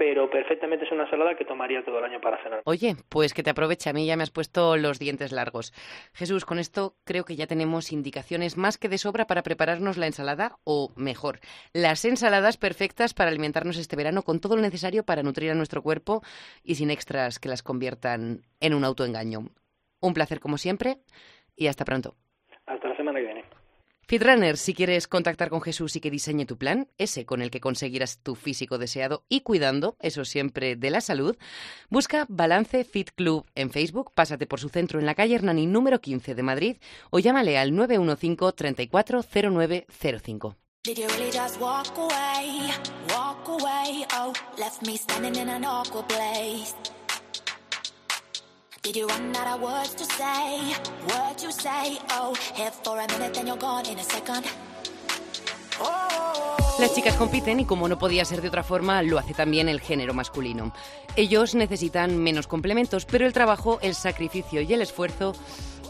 pero perfectamente es una ensalada que tomaría todo el año para cenar. Oye, pues que te aproveche, a mí ya me has puesto los dientes largos. Jesús, con esto creo que ya tenemos indicaciones más que de sobra para prepararnos la ensalada, o mejor, las ensaladas perfectas para alimentarnos este verano con todo lo necesario para nutrir a nuestro cuerpo y sin extras que las conviertan en un autoengaño. Un placer como siempre y hasta pronto. Hasta la semana que viene. Fitrunner, si quieres contactar con Jesús y que diseñe tu plan, ese con el que conseguirás tu físico deseado y cuidando, eso siempre, de la salud, busca Balance Fit Club en Facebook, pásate por su centro en la calle Hernani número 15 de Madrid o llámale al 915 340905. Did you Las chicas compiten y como no podía ser de otra forma, lo hace también el género masculino. Ellos necesitan menos complementos, pero el trabajo, el sacrificio y el esfuerzo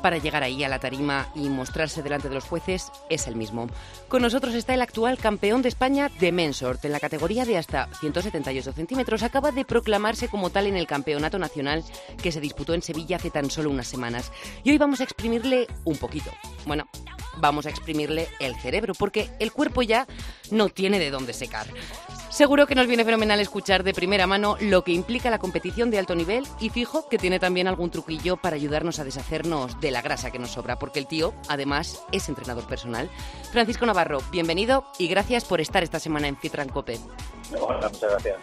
para llegar ahí a la tarima y mostrarse delante de los jueces es el mismo. Con nosotros está el actual campeón de España de Mensort en la categoría de hasta 178 centímetros. Acaba de proclamarse como tal en el campeonato nacional que se disputó en Sevilla hace tan solo unas semanas. Y hoy vamos a exprimirle un poquito. Bueno, vamos a exprimirle el cerebro porque el cuerpo ya no tiene de dónde secar. Seguro que nos viene fenomenal escuchar de primera mano lo que implica la competición de alto nivel y fijo que tiene también algún truquillo para ayudarnos a deshacernos de la grasa que nos sobra, porque el tío, además, es entrenador personal. Francisco Navarro, bienvenido y gracias por estar esta semana en Fitran Cope. Hola, muchas gracias.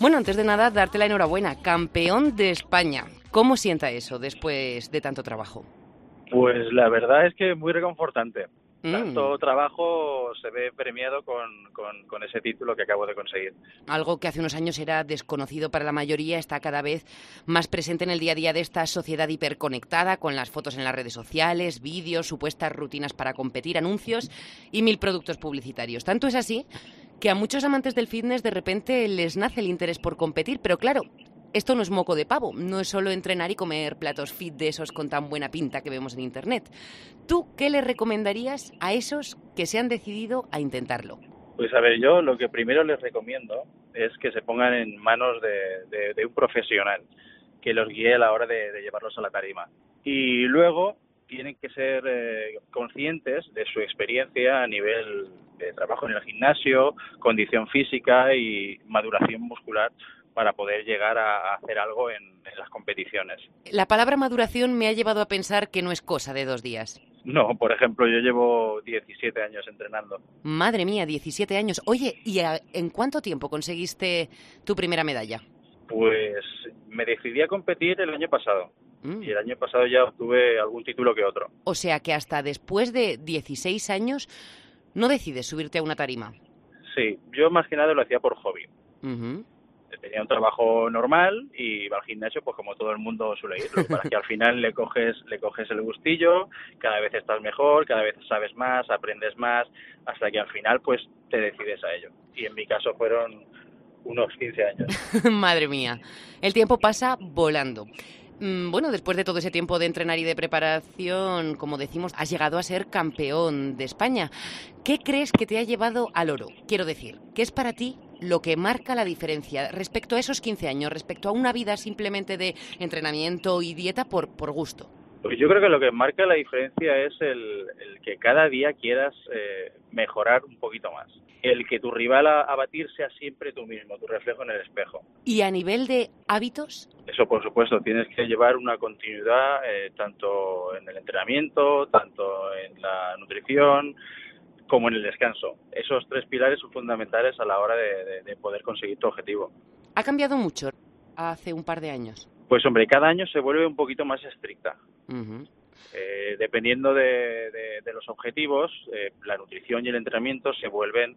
Bueno, antes de nada, darte la enhorabuena, campeón de España. ¿Cómo sienta eso después de tanto trabajo? Pues la verdad es que muy reconfortante. Mm. Tanto trabajo se ve premiado con, con, con, ese título que acabo de conseguir. Algo que hace unos años era desconocido para la mayoría está cada vez más presente en el día a día de esta sociedad hiperconectada, con las fotos en las redes sociales, vídeos, supuestas rutinas para competir, anuncios y mil productos publicitarios. Tanto es así que a muchos amantes del fitness de repente les nace el interés por competir, pero claro, esto no es moco de pavo, no es solo entrenar y comer platos fit de esos con tan buena pinta que vemos en Internet. ¿Tú qué le recomendarías a esos que se han decidido a intentarlo? Pues a ver, yo lo que primero les recomiendo es que se pongan en manos de, un profesional que los guíe a la hora de, de, llevarlos a la tarima. Y luego tienen que ser eh, conscientes de su experiencia a nivel de trabajo en el gimnasio, condición física y maduración muscular para poder llegar a hacer algo en, en, las competiciones. La palabra maduración me ha llevado a pensar que no es cosa de dos días. No, por ejemplo, yo llevo 17 años entrenando. Madre mía, 17 años. Oye, ¿y a, en cuánto tiempo conseguiste tu primera medalla? Pues me decidí a competir el año pasado. Mm. Y el año pasado ya obtuve algún título que otro. O sea que hasta después de 16 años no decides subirte a una tarima. Sí, yo más que nada lo hacía por hobby. Uh -huh tenía un trabajo normal y iba al gimnasio pues como todo el mundo suele ir para que al final le coges le coges el gustillo cada vez estás mejor cada vez sabes más aprendes más hasta que al final pues te decides a ello. Y en mi caso fueron unos 15 años. Madre mía. El tiempo pasa volando. Mm, bueno, después de todo ese tiempo de entrenar y de preparación, como decimos, has llegado a ser campeón de España. ¿Qué crees que te ha llevado al oro? Quiero decir, ¿qué es para ti lo que marca la diferencia respecto a esos 15 años, respecto a una vida simplemente de entrenamiento y dieta por, por gusto? Pues yo creo que lo que marca la diferencia es el, el que cada día quieras eh, mejorar un poquito más. El que tu rival a, a, batir sea siempre tú mismo, tu reflejo en el espejo. ¿Y a nivel de hábitos? Eso, por supuesto, tienes que llevar una continuidad eh, tanto en el entrenamiento, tanto en la nutrición, como en el descanso. Esos tres pilares son fundamentales a la hora de, de, de poder conseguir tu objetivo. ¿Ha cambiado mucho hace un par de años? Pues hombre, cada año se vuelve un poquito más estricta. Uh -huh. eh, dependiendo de, de, de, los objetivos, eh, la nutrición y el entrenamiento se vuelven,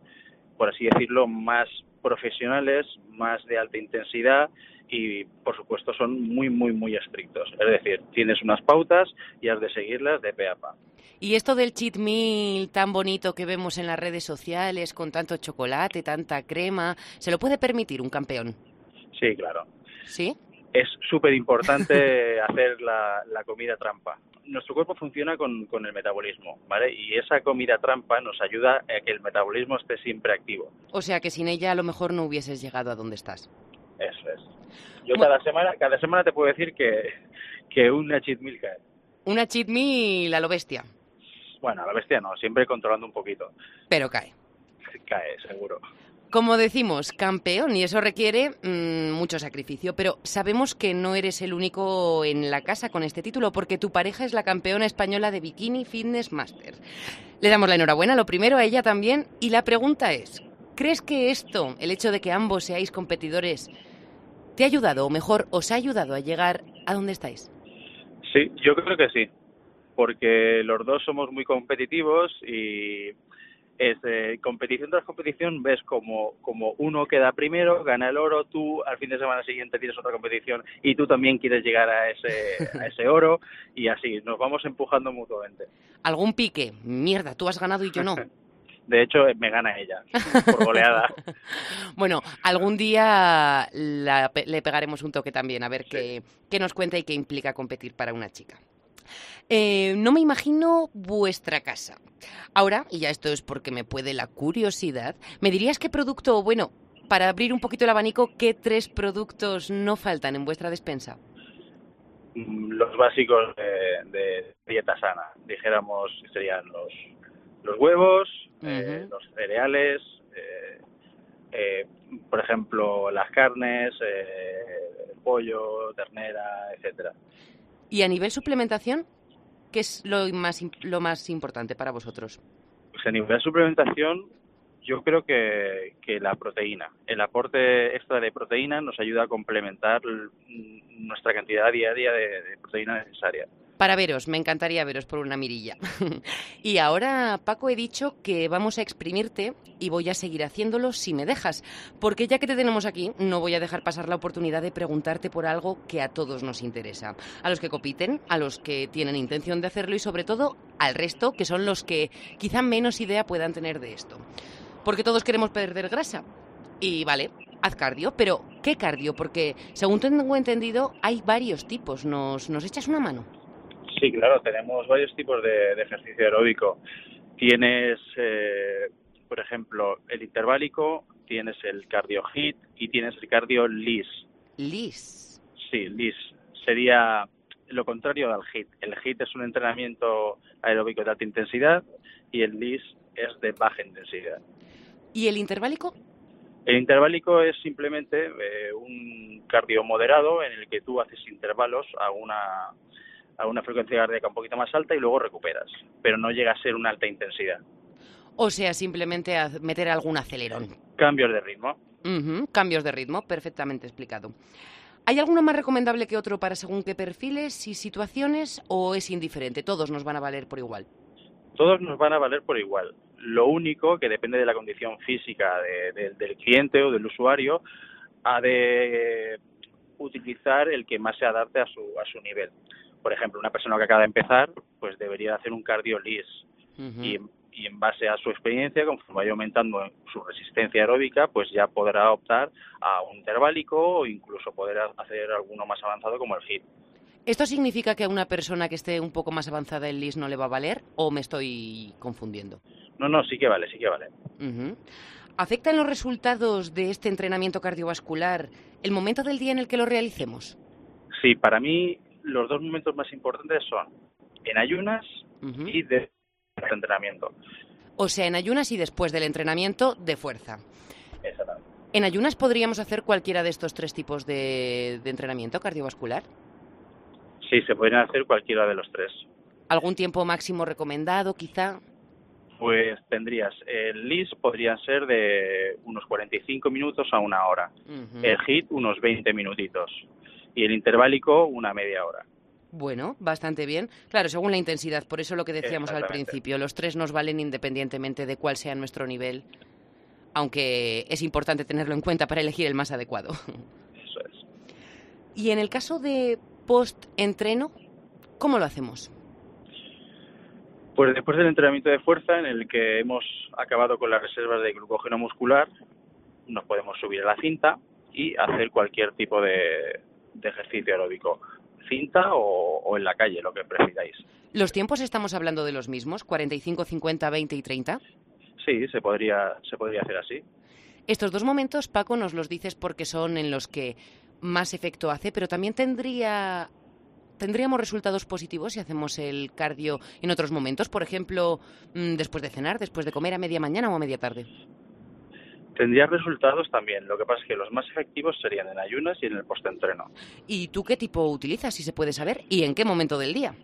por así decirlo, más profesionales, más de alta intensidad y, por supuesto, son muy, muy, muy estrictos. Es decir, tienes unas pautas y has de seguirlas de pe a pa. Y esto del cheat meal tan bonito que vemos en las redes sociales, con tanto chocolate, tanta crema, ¿se lo puede permitir un campeón? Sí, claro. ¿Sí? es súper importante hacer la, la, comida trampa. Nuestro cuerpo funciona con, con, el metabolismo, ¿vale? Y esa comida trampa nos ayuda a que el metabolismo esté siempre activo. O sea que sin ella a lo mejor no hubieses llegado a donde estás. Eso es. Yo bueno, cada semana, cada semana te puedo decir que, que una cheat meal cae. Una cheat meal a lo bestia. Bueno, a la bestia no, siempre controlando un poquito. Pero cae. Cae, seguro. Como decimos, campeón, y eso requiere mmm, mucho sacrificio, pero sabemos que no eres el único en la casa con este título, porque tu pareja es la campeona española de Bikini Fitness Master. Le damos la enhorabuena, lo primero a ella también, y la pregunta es, ¿crees que esto, el hecho de que ambos seáis competidores, te ha ayudado, o mejor, os ha ayudado a llegar a donde estáis? Sí, yo creo que sí, porque los dos somos muy competitivos y es eh, competición tras competición, ves como, como uno queda primero, gana el oro, tú al fin de semana siguiente tienes otra competición y tú también quieres llegar a ese, a ese oro y así, nos vamos empujando mutuamente. ¿Algún pique? Mierda, tú has ganado y yo no. De hecho, me gana ella, por goleada. bueno, algún día le pegaremos un toque también, a ver qué, qué, nos cuenta y qué implica competir para una chica. Eh, no me imagino vuestra casa. Ahora, y ya esto es porque me puede la curiosidad, ¿me dirías qué producto, bueno, para abrir un poquito el abanico, qué tres productos no faltan en vuestra despensa? Mm, los básicos de, dieta sana, dijéramos, serían los, los huevos, eh, los cereales, eh, eh, por ejemplo, las carnes, el pollo, ternera, etcétera. ¿Y a nivel suplementación? ¿Qué es lo más, lo más importante para vosotros? Pues a nivel de suplementación, yo creo que, que, la proteína, el aporte extra de proteína nos ayuda a complementar nuestra cantidad diaria de, proteína necesaria. Para veros, me encantaría veros por una mirilla. y ahora, Paco, he dicho que vamos a exprimirte y voy a seguir haciéndolo si me dejas, porque ya que te tenemos aquí, no voy a dejar pasar la oportunidad de preguntarte por algo que a todos nos interesa. A los que compiten, a los que tienen intención de hacerlo y sobre todo al resto, que son los que quizá menos idea puedan tener de esto. Porque todos queremos perder grasa. Y vale, haz cardio, pero ¿qué cardio? Porque según tengo entendido, hay varios tipos. ¿Nos, nos echas una mano? Sí, claro, tenemos varios tipos de, ejercicio aeróbico. Tienes, eh, por ejemplo, el interválico, tienes el cardio HIT y tienes el cardio LIS. LIS. Sí, LIS. Sería lo contrario al HIT. El HIT es un entrenamiento aeróbico de alta intensidad y el LIS es de baja intensidad. ¿Y el interválico? El interválico es simplemente eh, un cardio moderado en el que tú haces intervalos a una, a una frecuencia cardíaca un poquito más alta y luego recuperas, pero no llega a ser una alta intensidad. O sea, simplemente meter algún acelerón. Cambios de ritmo. cambios de ritmo, perfectamente explicado. ¿Hay alguno más recomendable que otro para según qué perfiles y situaciones o es indiferente? Todos nos van a valer por igual. Todos nos van a valer por igual. Lo único que depende de la condición física del cliente o del usuario, ha de utilizar el que más se adapte a su, a su nivel. Por ejemplo, una persona que acaba de empezar, pues debería hacer un cardio lis y, y, en base a su experiencia, conforme vaya aumentando su resistencia aeróbica, pues ya podrá optar a un interválico o incluso poder hacer alguno más avanzado como el HIIT. ¿Esto significa que a una persona que esté un poco más avanzada en LIS no le va a valer o me estoy confundiendo? No, no, sí que vale, sí que vale. ¿Afectan los resultados de este entrenamiento cardiovascular el momento del día en el que lo realicemos? Sí, para mí los dos momentos más importantes son en ayunas y después del entrenamiento. O sea, en ayunas y después del entrenamiento de fuerza. Exactamente. ¿En ayunas podríamos hacer cualquiera de estos tres tipos de entrenamiento cardiovascular? Sí, se podrían hacer cualquiera de los tres. ¿Algún tiempo máximo recomendado, quizá? Pues tendrías, el LIS podrían ser de unos 45 minutos a una hora, el HIT unos 20 minutitos y el interválico una media hora. Bueno, bastante bien. Claro, según la intensidad, por eso lo que decíamos al principio, los tres nos valen independientemente de cuál sea nuestro nivel, aunque es importante tenerlo en cuenta para elegir el más adecuado. Eso es. Y en el caso de post-entreno, ¿cómo lo hacemos? Pues después del entrenamiento de fuerza, en el que hemos acabado con las reservas de glucógeno muscular, nos podemos subir a la cinta y hacer cualquier tipo de, ejercicio aeróbico, cinta o, en la calle, lo que prefiráis. ¿Los tiempos estamos hablando de los mismos, 45, 50, 20 y 30? Sí, se podría, se podría hacer así. Estos dos momentos, Paco, nos los dices porque son en los que más efecto hace, pero también tendría tendríamos resultados positivos si hacemos el cardio en otros momentos, por ejemplo, mm, después de cenar, después de comer a media mañana o a media tarde. Tendría resultados también. Lo que pasa es que los más efectivos serían en ayunas y en el postentreno. ¿Y tú qué tipo utilizas, si se puede saber? ¿Y en qué momento del día?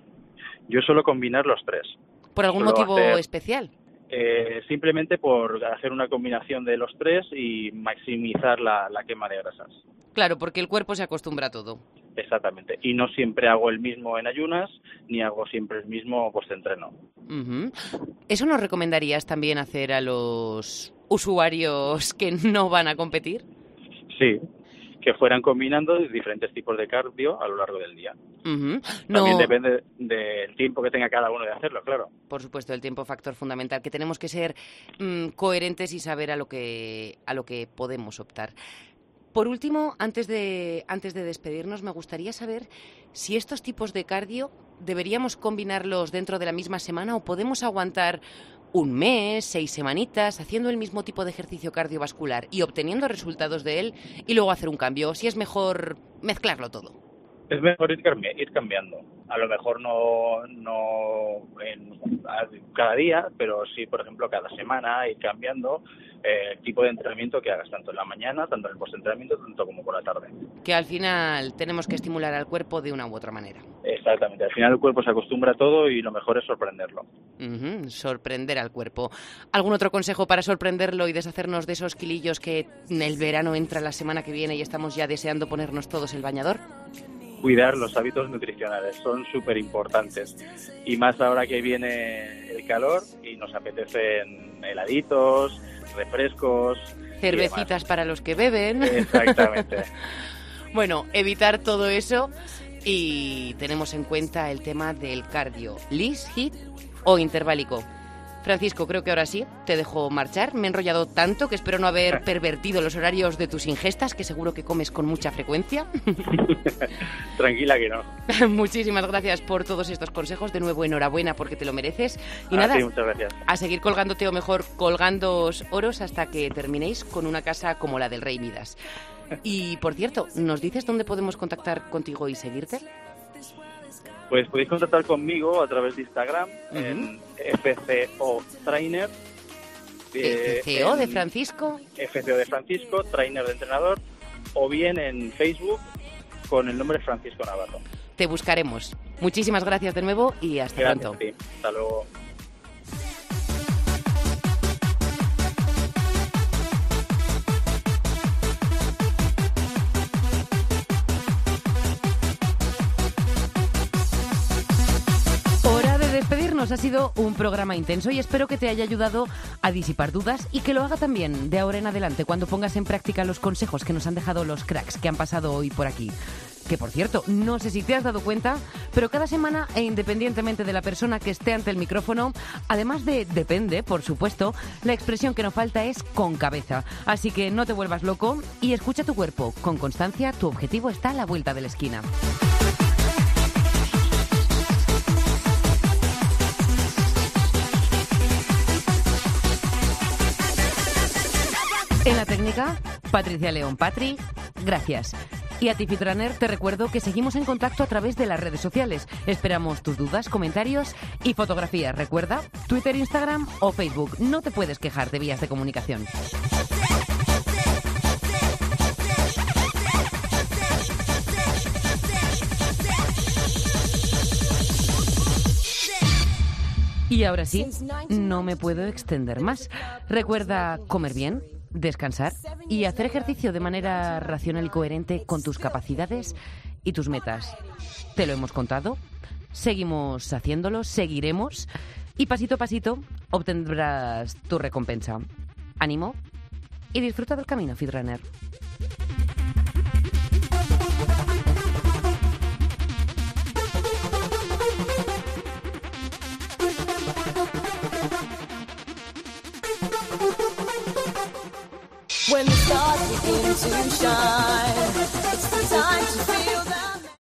Yo suelo combinar los tres. ¿Por algún motivo especial? Eh, simplemente por hacer una combinación de los tres y maximizar la, quema de grasas. Claro, porque el cuerpo se acostumbra a todo. Exactamente. Y no siempre hago el mismo en ayunas, ni hago siempre el mismo post-entreno. ¿Eso nos recomendarías también hacer a los usuarios que no van a competir? Sí, que fueran combinando diferentes tipos de cardio a lo largo del día. Ujú. También No, depende del tiempo que tenga cada uno de hacerlo, claro. por supuesto, el tiempo factor fundamental, que tenemos que ser mm, coherentes y saber a lo que a lo que podemos optar. Por último, antes de antes de despedirnos, me gustaría saber si estos tipos de cardio deberíamos combinarlos dentro de la misma semana o podemos aguantar un mes, seis semanitas, haciendo el mismo tipo de ejercicio cardiovascular y obteniendo resultados de él y luego hacer un cambio. Si es mejor mezclarlo todo. Es mejor ir, cambi- ir cambiando. A lo mejor no, no en- cada día, pero sí, por ejemplo, cada semana ir cambiando eh, el tipo de entrenamiento que hagas, tanto en la mañana, tanto en el postentrenamiento, tanto como por la tarde. Que al final tenemos que estimular al cuerpo de una u otra manera. Exactamente. Al final el cuerpo se acostumbra a todo y lo mejor es sorprenderlo. Sorprender al cuerpo. ¿Algún otro consejo para sorprenderlo y deshacernos de esos kilillos que en el verano entra la semana que viene y estamos ya deseando ponernos todos el bañador? Cuidar los hábitos nutricionales son súper importantes. Y más ahora que viene el calor y nos apetecen heladitos, refrescos. Cervecitas para los que beben. Exactamente. Bueno, evitar todo eso y tenemos en cuenta el tema del cardio, lis, hit o interválico. Francisco, creo que ahora sí, te dejo marchar. Me he enrollado tanto que espero no haber pervertido los horarios de tus ingestas, que seguro que comes con mucha frecuencia. Tranquila que no. Muchísimas gracias por todos estos consejos. De nuevo, enhorabuena porque te lo mereces. Y Ah, nada, sí, muchas gracias. a seguir colgándote o mejor colgándoos oros hasta que terminéis con una casa como la del Rey Midas. Y por cierto, ¿nos dices dónde podemos contactar contigo y seguirte? Pues podéis contactar conmigo a través de Instagram en FCO Trainer. eh, FCO de en Francisco. FCO de Francisco, Trainer de entrenador, o bien en Facebook con el nombre Francisco Navarro. Te buscaremos. Muchísimas gracias de nuevo y hasta Gracias pronto. a ti. Hasta luego. Ha sido un programa intenso y espero que te haya ayudado a disipar dudas y que lo haga también de ahora en adelante cuando pongas en práctica los consejos que nos han dejado los cracks que han pasado hoy por aquí. Que por cierto, no sé si te has dado cuenta, pero cada semana e independientemente de la persona que esté ante el micrófono, además de depende, por supuesto, la expresión que no falta es con cabeza. Así que no te vuelvas loco y escucha tu cuerpo. Con constancia, tu objetivo está a la vuelta de la esquina. En la técnica, Patricia León Patri, gracias. Y a ti, te recuerdo que seguimos en contacto a través de las redes sociales. Esperamos tus dudas, comentarios y fotografías. Recuerda, Twitter, Instagram o Facebook. No te puedes quejar de vías de comunicación. Y ahora sí, no me puedo extender más. Recuerda comer bien, descansar y hacer ejercicio de manera racional y coherente con tus capacidades y tus metas. Te lo hemos contado, seguimos haciéndolo, seguiremos y pasito a pasito obtendrás tu recompensa. Ánimo y disfruta del camino, Fitrunner. When the stars begin to shine, it's the time to feel the